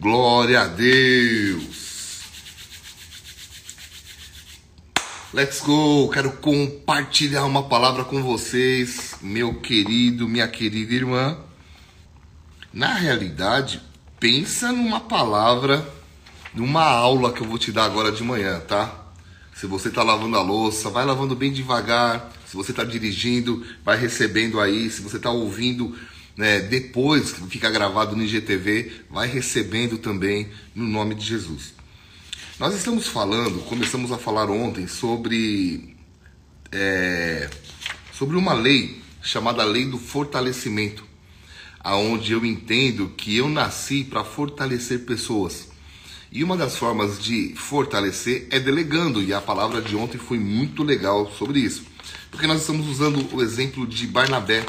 Glória a Deus. Let's go. Quero compartilhar uma palavra com vocês, meu querido, minha querida irmã. Na realidade, pensa numa palavra, numa aula que eu vou te dar agora de manhã, tá? Se você está lavando a louça, vai lavando bem devagar. Se você está dirigindo, vai recebendo aí. Se você está ouvindo né, depois que fica gravado no IGTV, vai recebendo também no nome de Jesus. Nós estamos falando, começamos a falar ontem sobre, é, sobre uma lei chamada Lei do Fortalecimento aonde eu entendo que eu nasci para fortalecer pessoas. E uma das formas de fortalecer é delegando, e a palavra de ontem foi muito legal sobre isso. Porque nós estamos usando o exemplo de Barnabé,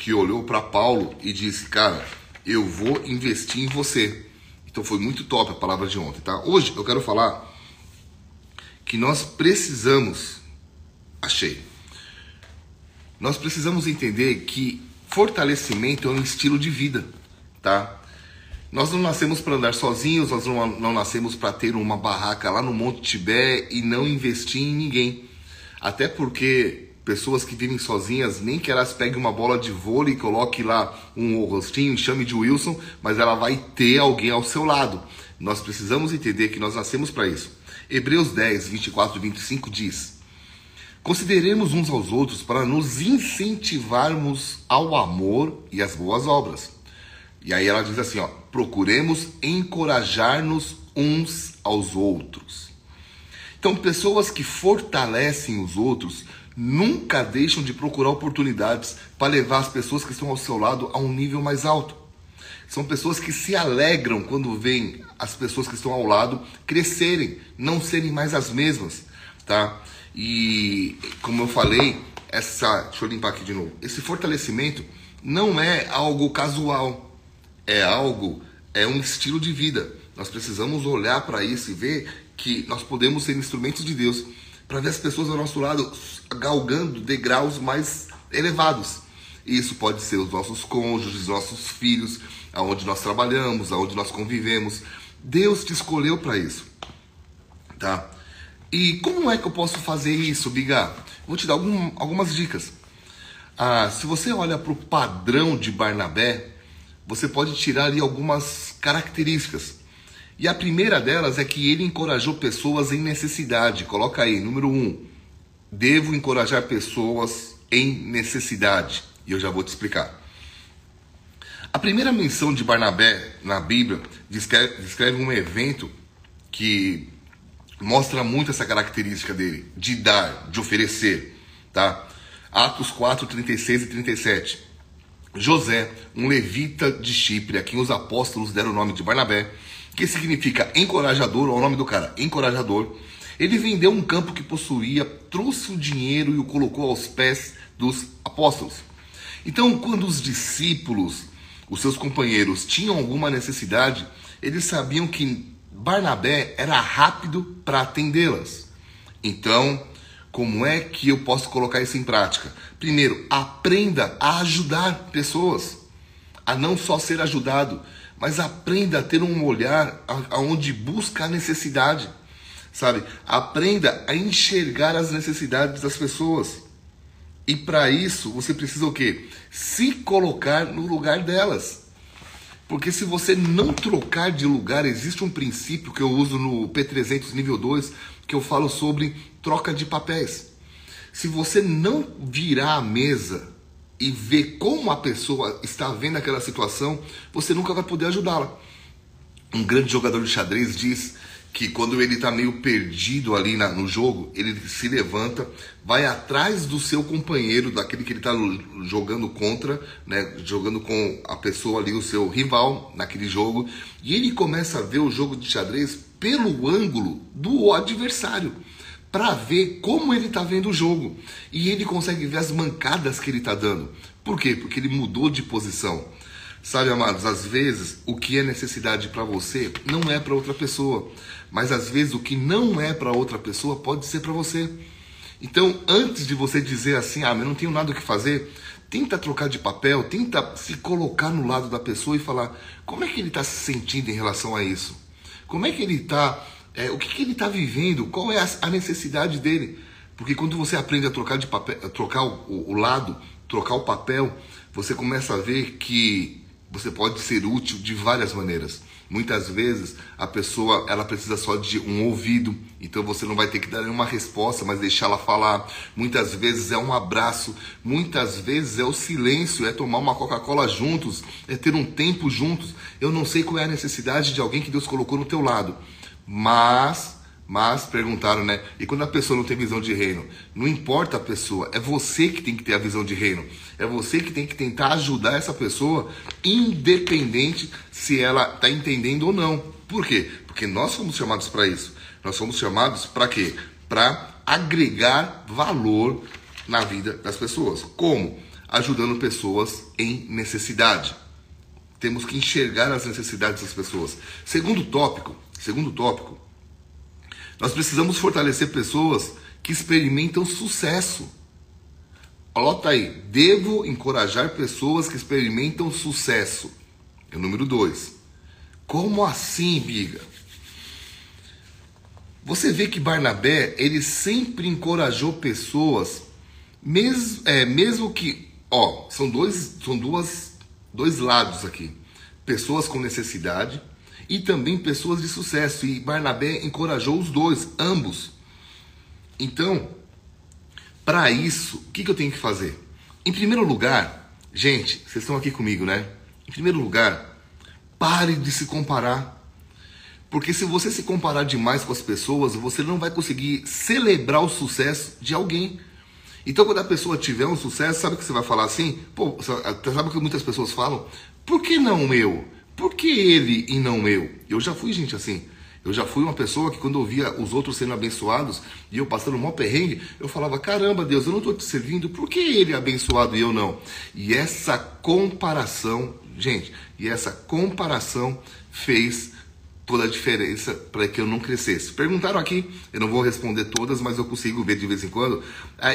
que olhou para Paulo e disse: Cara, eu vou investir em você. Então foi muito top a palavra de ontem, tá? Hoje eu quero falar que nós precisamos, achei, nós precisamos entender que fortalecimento é um estilo de vida, tá? Nós não nascemos para andar sozinhos, nós não, não nascemos para ter uma barraca lá no Monte Tibé e não investir em ninguém. Até porque pessoas que vivem sozinhas, nem que elas peguem uma bola de vôlei e coloquem lá um rostinho chame de Wilson, mas ela vai ter alguém ao seu lado. Nós precisamos entender que nós nascemos para isso. Hebreus 10, 24 e 25 diz: Consideremos uns aos outros para nos incentivarmos ao amor e às boas obras. E aí ela diz assim, ó, procuremos encorajar-nos uns aos outros. Então, pessoas que fortalecem os outros nunca deixam de procurar oportunidades para levar as pessoas que estão ao seu lado a um nível mais alto. São pessoas que se alegram quando veem as pessoas que estão ao lado crescerem, não serem mais as mesmas, tá? E como eu falei, essa, deixa eu limpar aqui de novo. Esse fortalecimento não é algo casual, é algo, é um estilo de vida. Nós precisamos olhar para isso e ver que nós podemos ser instrumentos de Deus para ver as pessoas ao nosso lado galgando degraus mais elevados. Isso pode ser os nossos cônjuges, nossos filhos, aonde nós trabalhamos, aonde nós convivemos. Deus te escolheu para isso, tá? E como é que eu posso fazer isso, Biga? Vou te dar algum, algumas dicas. Ah, se você olha para o padrão de Barnabé, você pode tirar ali algumas características. E a primeira delas é que ele encorajou pessoas em necessidade. Coloca aí, número um. Devo encorajar pessoas em necessidade. E eu já vou te explicar. A primeira menção de Barnabé na Bíblia descreve, descreve um evento que mostra muito essa característica dele, de dar, de oferecer, tá? Atos 4, 36 e 37. José, um levita de Chipre, a quem os apóstolos deram o nome de Barnabé, que significa encorajador, o nome do cara, encorajador. Ele vendeu um campo que possuía, trouxe o dinheiro e o colocou aos pés dos apóstolos. Então, quando os discípulos, os seus companheiros, tinham alguma necessidade, eles sabiam que Barnabé era rápido para atendê-las. Então, como é que eu posso colocar isso em prática? Primeiro, aprenda a ajudar pessoas, a não só ser ajudado, mas aprenda a ter um olhar aonde busca a necessidade, sabe? Aprenda a enxergar as necessidades das pessoas. E para isso, você precisa o quê? Se colocar no lugar delas. Porque se você não trocar de lugar, existe um princípio que eu uso no P300 nível 2, que eu falo sobre troca de papéis. Se você não virar a mesa e ver como a pessoa está vendo aquela situação, você nunca vai poder ajudá-la. Um grande jogador de xadrez diz que quando ele está meio perdido ali na, no jogo, ele se levanta, vai atrás do seu companheiro, daquele que ele está jogando contra, né, jogando com a pessoa ali, o seu rival naquele jogo, e ele começa a ver o jogo de xadrez pelo ângulo do adversário, para ver como ele está vendo o jogo. E ele consegue ver as mancadas que ele está dando. Por quê? Porque ele mudou de posição. Sabe, amados, às vezes o que é necessidade para você não é para outra pessoa, mas às vezes o que não é para outra pessoa pode ser para você. Então, antes de você dizer assim, ah, mas não tenho nada o que fazer, Tenta trocar de papel, tenta se colocar no lado da pessoa e falar como é que ele está se sentindo em relação a isso. Como é que ele está, é, o que, que ele está vivendo, qual é a, a, necessidade dele. Porque quando você aprende a trocar de papel, a trocar o, o lado, trocar o papel, você começa a ver que você pode ser útil de várias maneiras. Muitas vezes a pessoa ela precisa só de um ouvido, então você não vai ter que dar nenhuma resposta, mas deixá-la falar. Muitas vezes é um abraço, muitas vezes é o silêncio, é tomar uma Coca-Cola juntos, é ter um tempo juntos. Eu não sei qual é a necessidade de alguém que Deus colocou no teu lado, mas mas perguntaram, né? E quando a pessoa não tem visão de reino? Não importa a pessoa, é você que tem que ter a visão de reino. É você que tem que tentar ajudar essa pessoa, independente se ela está entendendo ou não. Por quê? Porque nós somos chamados para isso. Nós somos chamados para quê? Para agregar valor na vida das pessoas. Como? Ajudando pessoas em necessidade. Temos que enxergar as necessidades das pessoas. Segundo tópico, segundo tópico, nós precisamos fortalecer pessoas que experimentam sucesso. Anota aí, devo encorajar pessoas que experimentam sucesso. É o número dois. Como assim, biga? Você vê que Barnabé, ele sempre encorajou pessoas, mesmo, é, mesmo que, ó, são dois, são duas, dois lados aqui. Pessoas com necessidade e também pessoas de sucesso. E Barnabé encorajou os dois, ambos. Então, para isso, o que, que eu tenho que fazer? Em primeiro lugar, gente, vocês estão aqui comigo, né? Em primeiro lugar, pare de se comparar. Porque se você se comparar demais com as pessoas, você não vai conseguir celebrar o sucesso de alguém. Então, quando a pessoa tiver um sucesso, sabe o que você vai falar assim? Pô, sabe o que muitas pessoas falam? Por que não eu? Por que ele e não eu? Eu já fui gente assim. Eu já fui uma pessoa que quando eu via os outros sendo abençoados e eu passando um maior perrengue, eu falava, caramba Deus, eu não estou te servindo, por que ele é abençoado e eu não? E essa comparação, gente, e essa comparação fez toda a diferença para que eu não crescesse. Perguntaram aqui, eu não vou responder todas, mas eu consigo ver de vez em quando.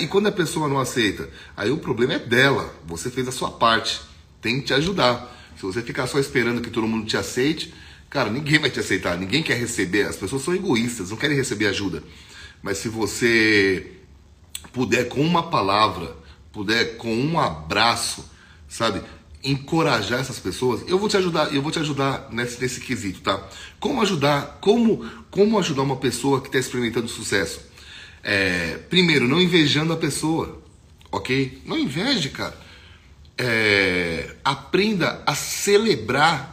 e quando a pessoa não aceita? Aí o problema é dela, você fez a sua parte, tem que te ajudar. Se você ficar só esperando que todo mundo te aceite, cara, ninguém vai te aceitar, ninguém quer receber. As pessoas são egoístas, não querem receber ajuda. Mas se você puder com uma palavra, puder com um abraço, sabe, encorajar essas pessoas, eu vou te ajudar, eu vou te ajudar nesse, nesse quesito, tá? Como ajudar, como, como ajudar uma pessoa que está experimentando sucesso? É, primeiro, não invejando a pessoa, ok? Não inveje, cara é, aprenda a celebrar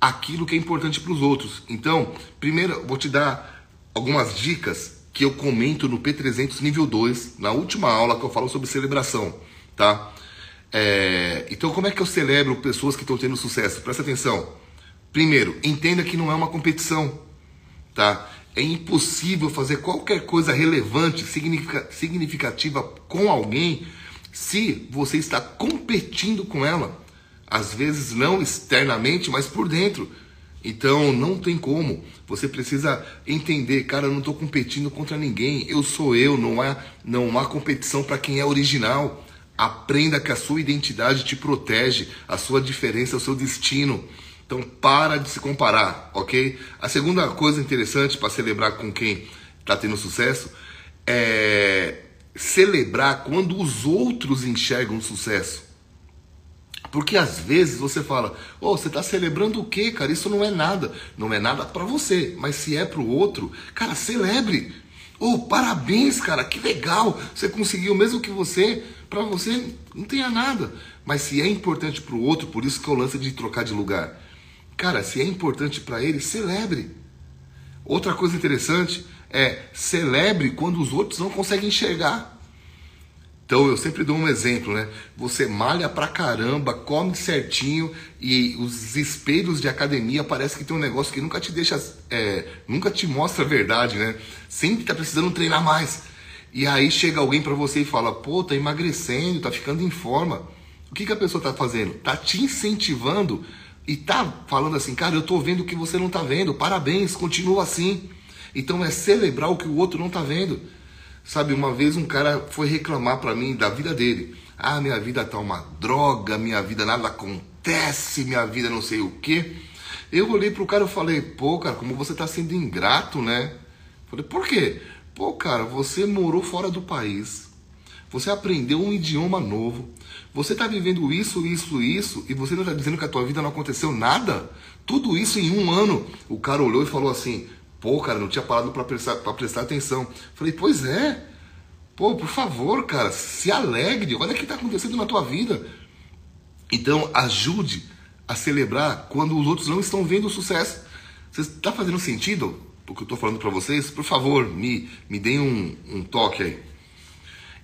aquilo que é importante para os outros. Então, primeiro, vou te dar algumas dicas que eu comento no P300 nível 2, na última aula que eu falo sobre celebração, tá? É, então, como é que eu celebro pessoas que estão tendo sucesso? Presta atenção. Primeiro, entenda que não é uma competição, tá? É impossível fazer qualquer coisa relevante, significativa com alguém se você está competindo com ela, às vezes não externamente, mas por dentro. Então não tem como. Você precisa entender, cara, eu não estou competindo contra ninguém. Eu sou eu, não há, não há competição para quem é original. Aprenda que a sua identidade te protege, a sua diferença é o seu destino. Então para de se comparar, ok? A segunda coisa interessante para celebrar com quem está tendo sucesso é celebrar quando os outros enxergam sucesso. Porque às vezes você fala, oh, você está celebrando o quê, cara? Isso não é nada. Não é nada para você, mas se é para o outro, cara, celebre. Oh, parabéns, cara, que legal. Você conseguiu mesmo que você, para você, não tenha nada. Mas se é importante para o outro, por isso que eu lance de trocar de lugar. Cara, se é importante para ele, celebre. Outra coisa interessante é celebre quando os outros não conseguem enxergar. Então eu sempre dou um exemplo, né? Você malha pra caramba, come certinho e os espelhos de academia parece que tem um negócio que nunca te deixa, é, nunca te mostra a verdade, né? Sempre tá precisando treinar mais. E aí chega alguém para você e fala, pô, tá emagrecendo, tá ficando em forma. O que, que a pessoa tá fazendo? Tá te incentivando e tá falando assim, cara, eu tô vendo o que você não tá vendo, parabéns, continua assim. Então é celebrar o que o outro não está vendo. Sabe, uma vez um cara foi reclamar para mim da vida dele. Ah, minha vida tá uma droga, minha vida nada acontece, minha vida não sei o quê. Eu olhei pro cara e falei, pô, cara, como você tá sendo ingrato, né? Falei, por quê? Pô, cara, você morou fora do país. Você aprendeu um idioma novo. Você está vivendo isso, isso, isso, e você não está dizendo que a tua vida não aconteceu nada? Tudo isso em um ano. O cara olhou e falou assim: Pô, cara, não tinha parado para prestar, prestar atenção. Falei: Pois é. Pô, por favor, cara, se alegre. Olha o que está acontecendo na tua vida. Então, ajude a celebrar quando os outros não estão vendo o sucesso. Está fazendo sentido o que eu estou falando para vocês? Por favor, me, me deem um, um toque aí.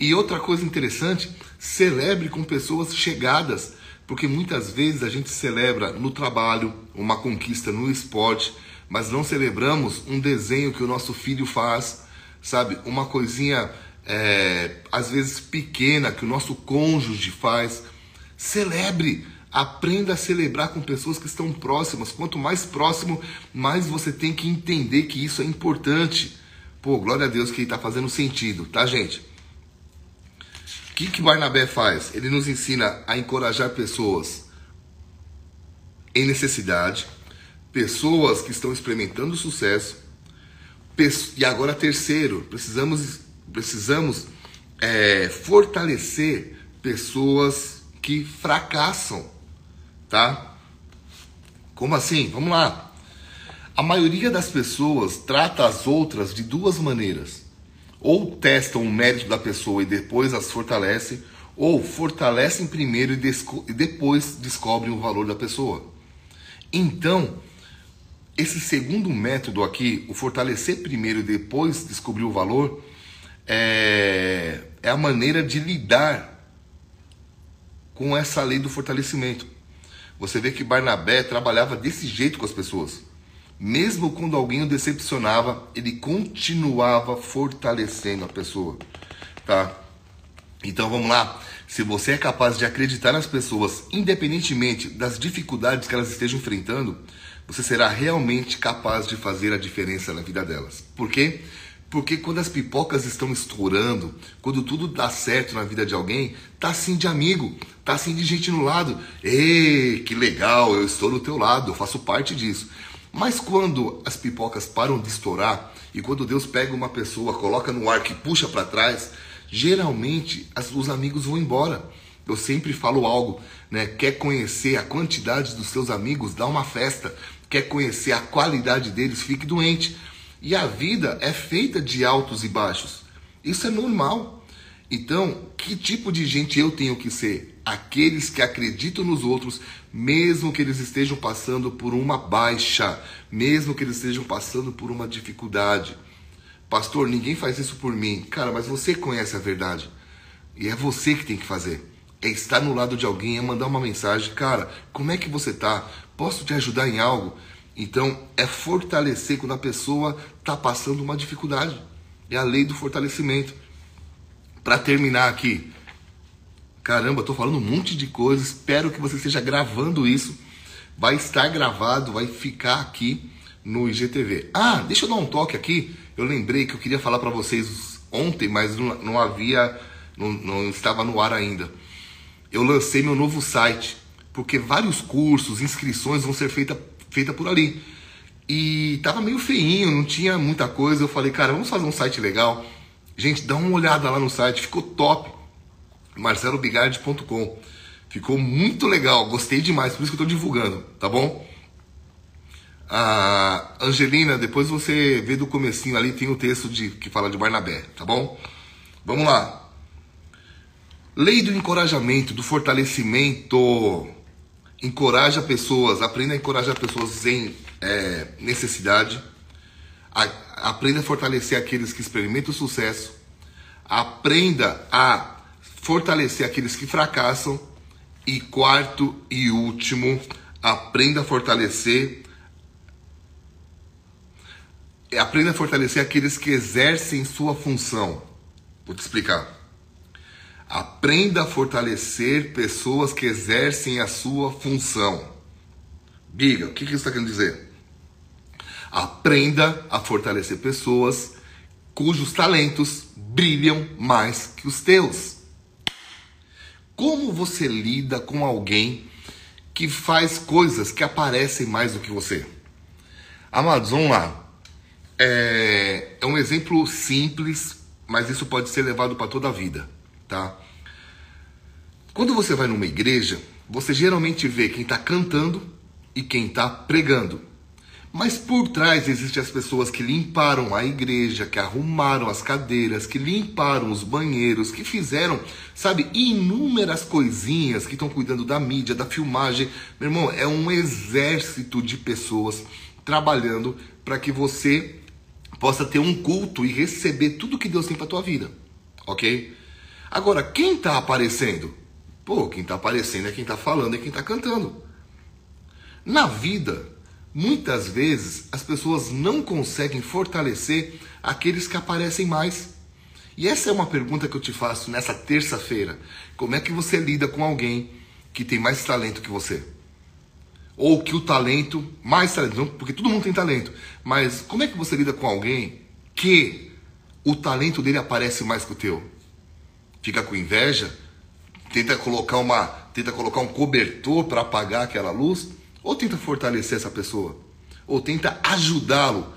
E outra coisa interessante, celebre com pessoas chegadas, porque muitas vezes a gente celebra no trabalho, uma conquista no esporte, mas não celebramos um desenho que o nosso filho faz, sabe? Uma coisinha, é, às vezes pequena, que o nosso cônjuge faz. Celebre, aprenda a celebrar com pessoas que estão próximas. Quanto mais próximo, mais você tem que entender que isso é importante. Pô, glória a Deus que está fazendo sentido, tá, gente? que, que Barnabé faz? Ele nos ensina a encorajar pessoas em necessidade, pessoas que estão experimentando sucesso. E agora, terceiro, precisamos, precisamos é, fortalecer pessoas que fracassam, tá? Como assim? Vamos lá. A maioria das pessoas trata as outras de duas maneiras ou testam o mérito da pessoa e depois as fortalecem, ou fortalecem primeiro e, e depois descobrem o valor da pessoa. Então, esse segundo método aqui, o fortalecer primeiro e depois descobrir o valor, é, é a maneira de lidar com essa lei do fortalecimento. Você vê que Barnabé trabalhava desse jeito com as pessoas. Mesmo quando alguém o decepcionava, ele continuava fortalecendo a pessoa, tá? Então vamos lá. Se você é capaz de acreditar nas pessoas, independentemente das dificuldades que elas estejam enfrentando, você será realmente capaz de fazer a diferença na vida delas. Por quê? Porque quando as pipocas estão estourando, quando tudo dá certo na vida de alguém, tá assim de amigo, tá assim de gente no lado. Ei, que legal, eu estou no teu lado, eu faço parte disso. Mas quando as pipocas param de estourar e quando Deus pega uma pessoa, coloca no ar que puxa para trás, geralmente as, os amigos vão embora. Eu sempre falo algo, né? Quer conhecer a quantidade dos seus amigos? Dá uma festa. Quer conhecer a qualidade deles? Fique doente. E a vida é feita de altos e baixos. Isso é normal. Então, que tipo de gente eu tenho que ser? Aqueles que acreditam nos outros, mesmo que eles estejam passando por uma baixa, mesmo que eles estejam passando por uma dificuldade. Pastor, ninguém faz isso por mim. Cara, mas você conhece a verdade. E é você que tem que fazer. É estar no lado de alguém, é mandar uma mensagem. Cara, como é que você tá? Posso te ajudar em algo? Então, é fortalecer quando a pessoa está passando uma dificuldade. É a lei do fortalecimento. Para terminar aqui, caramba, estou falando um monte de coisa. Espero que você esteja gravando isso. Vai estar gravado, vai ficar aqui no IGTV. Ah, deixa eu dar um toque aqui. Eu lembrei que eu queria falar para vocês ontem, mas não, não havia, não, não estava no ar ainda. Eu lancei meu novo site, porque vários cursos, inscrições vão ser feitas feita por ali. E tava meio feinho, não tinha muita coisa. Eu falei, cara, vamos fazer um site legal Gente, dá uma olhada lá no site, ficou top. marcelobigard.com. Ficou muito legal, gostei demais, por isso que eu estou divulgando, tá bom? Angelina, depois você vê do comecinho ali, tem o texto de, que fala de Barnabé, tá bom? Vamos lá. Lei do encorajamento, do fortalecimento. Encoraja pessoas, aprenda a encorajar pessoas em é, necessidade aprenda a fortalecer aqueles que experimentam sucesso, aprenda a fortalecer aqueles que fracassam e quarto e último, aprenda a fortalecer aprenda a fortalecer aqueles que exercem sua função. Vou te explicar. Aprenda a fortalecer pessoas que exercem a sua função. Diga, o que isso está querendo dizer? Aprenda a fortalecer pessoas cujos talentos brilham mais que os teus. Como você lida com alguém que faz coisas que aparecem mais do que você? Amados, vamos lá. É, é um exemplo simples, mas isso pode ser levado para toda a vida, tá? Quando você vai numa igreja, você geralmente vê quem está cantando e quem está pregando. Mas por trás existem as pessoas que limparam a igreja, que arrumaram as cadeiras, que limparam os banheiros, que fizeram, sabe, inúmeras coisinhas que estão cuidando da mídia, da filmagem. Meu irmão, é um exército de pessoas trabalhando para que você possa ter um culto e receber tudo que Deus tem para tua vida, ok? Agora, quem está aparecendo? Pô, quem está aparecendo é quem está falando, é quem está cantando. Na vida, muitas vezes as pessoas não conseguem fortalecer aqueles que aparecem mais. E essa é uma pergunta que eu te faço nessa terça-feira. Como é que você lida com alguém que tem mais talento que você? ou que o talento, mais talento, porque todo mundo tem talento, mas como é que você lida com alguém que o talento dele aparece mais que o teu? Fica com inveja? Tenta colocar uma, tenta colocar um cobertor para apagar aquela luz? Ou tenta fortalecer essa pessoa? Ou tenta ajudá-lo?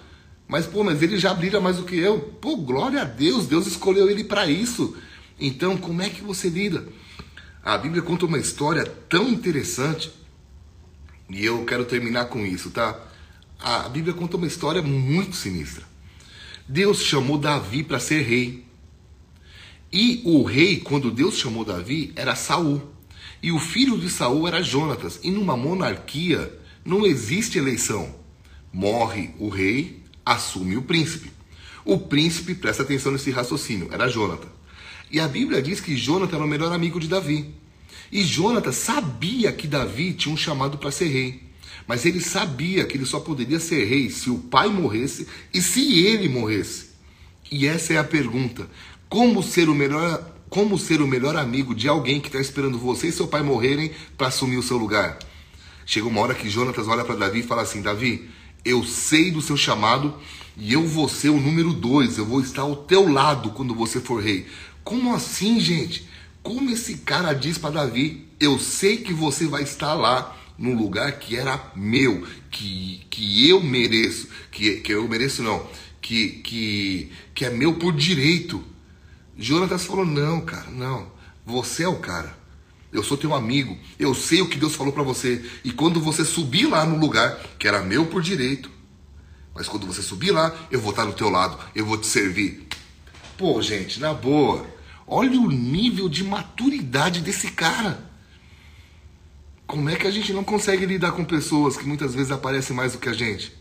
Mas pô, mas ele já brilha mais do que eu. Pô, glória a Deus, Deus escolheu ele para isso. Então, como é que você lida? A Bíblia conta uma história tão interessante e eu quero terminar com isso, tá? A Bíblia conta uma história muito sinistra. Deus chamou Davi para ser rei. E o rei, quando Deus chamou Davi, era Saul. E o filho de Saul era Jonatas. E numa monarquia não existe eleição. Morre o rei, assume o príncipe. O príncipe, presta atenção nesse raciocínio, era Jonatas. E a Bíblia diz que Jonatas era o melhor amigo de Davi. E Jonatas sabia que Davi tinha um chamado para ser rei. Mas ele sabia que ele só poderia ser rei se o pai morresse e se ele morresse. E essa é a pergunta: como ser o melhor, como ser o melhor amigo de alguém que está esperando você e seu pai morrerem para assumir o seu lugar? Chega uma hora que Jonatas olha para Davi e fala assim: Davi, eu sei do seu chamado e eu vou ser o número dois, eu vou estar ao teu lado quando você for rei. Como assim, gente? Como esse cara diz para Davi: Eu sei que você vai estar lá no lugar que era meu, que, que eu mereço, que, que eu mereço não, que, que, que é meu por direito. Jonatas falou: Não, cara, não. Você é o cara. Eu sou teu amigo. Eu sei o que Deus falou para você. E quando você subir lá no lugar que era meu por direito, mas quando você subir lá, eu vou estar do teu lado. Eu vou te servir. Pô, gente, na boa. Olha o nível de maturidade desse cara. Como é que a gente não consegue lidar com pessoas que muitas vezes aparecem mais do que a gente?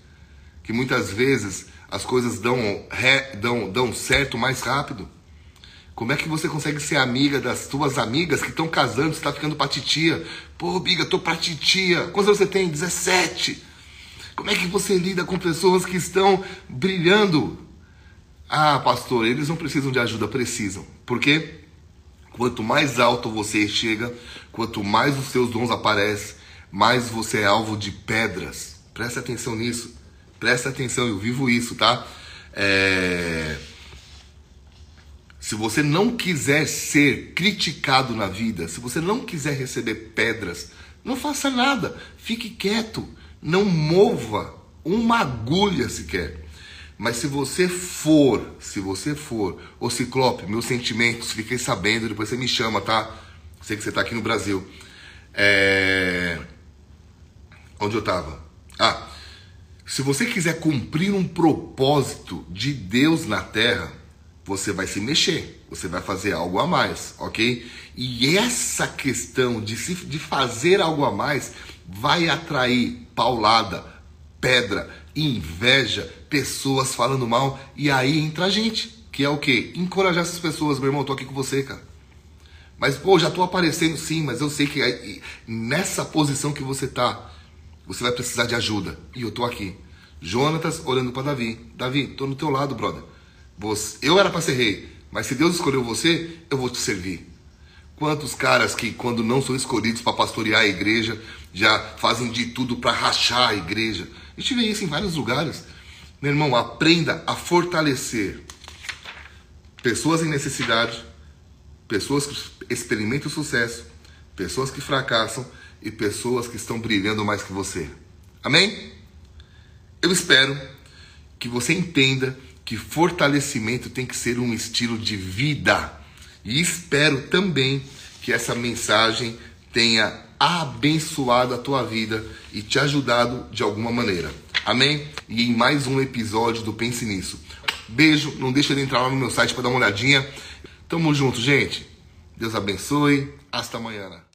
Que muitas vezes as coisas dão, ré, dão, dão certo mais rápido? Como é que você consegue ser amiga das tuas amigas que estão casando, está ficando pra titia? Pô, Biga, tô pra titia. Quantos anos você tem? 17. Como é que você lida com pessoas que estão brilhando ah, pastor, eles não precisam de ajuda, precisam. Porque quanto mais alto você chega, quanto mais os seus dons aparecem, mais você é alvo de pedras. Presta atenção nisso. Presta atenção, eu vivo isso, tá? É... Se você não quiser ser criticado na vida, se você não quiser receber pedras, não faça nada. Fique quieto. Não mova uma agulha sequer. Mas se você for, se você for, ô Ciclope, meus sentimentos, fiquei sabendo, depois você me chama, tá? Sei que você tá aqui no Brasil. É... Onde eu tava? Ah, se você quiser cumprir um propósito de Deus na terra, você vai se mexer, você vai fazer algo a mais, ok? E essa questão de, se, de fazer algo a mais vai atrair paulada, pedra, inveja, pessoas falando mal, e aí entra a gente, que é o quê? Encorajar essas pessoas, meu irmão, tô aqui com você, cara. Mas, pô, já tô aparecendo sim, mas eu sei que nessa posição que você tá, você vai precisar de ajuda. E eu tô aqui. Jonatas olhando para Davi. Davi, tô no teu lado, brother. Você, eu era para ser rei, mas se Deus escolheu você, eu vou te servir. Quantos caras que, quando não são escolhidos para pastorear a igreja, já fazem de tudo para rachar a igreja, a gente vê isso em vários lugares. Meu irmão, aprenda a fortalecer pessoas em necessidade, pessoas que experimentam sucesso pessoas que fracassam e pessoas que estão brilhando mais que você. Amém? Eu espero que você entenda que fortalecimento tem que ser um estilo de vida. E espero também que essa mensagem tenha abençoado a tua vida e te ajudado de alguma maneira. Amém? E em mais um episódio do Pense Nisso. Beijo, não deixa de entrar lá no meu site para dar uma olhadinha. Tamo junto, gente. Deus abençoe. Hasta amanhã.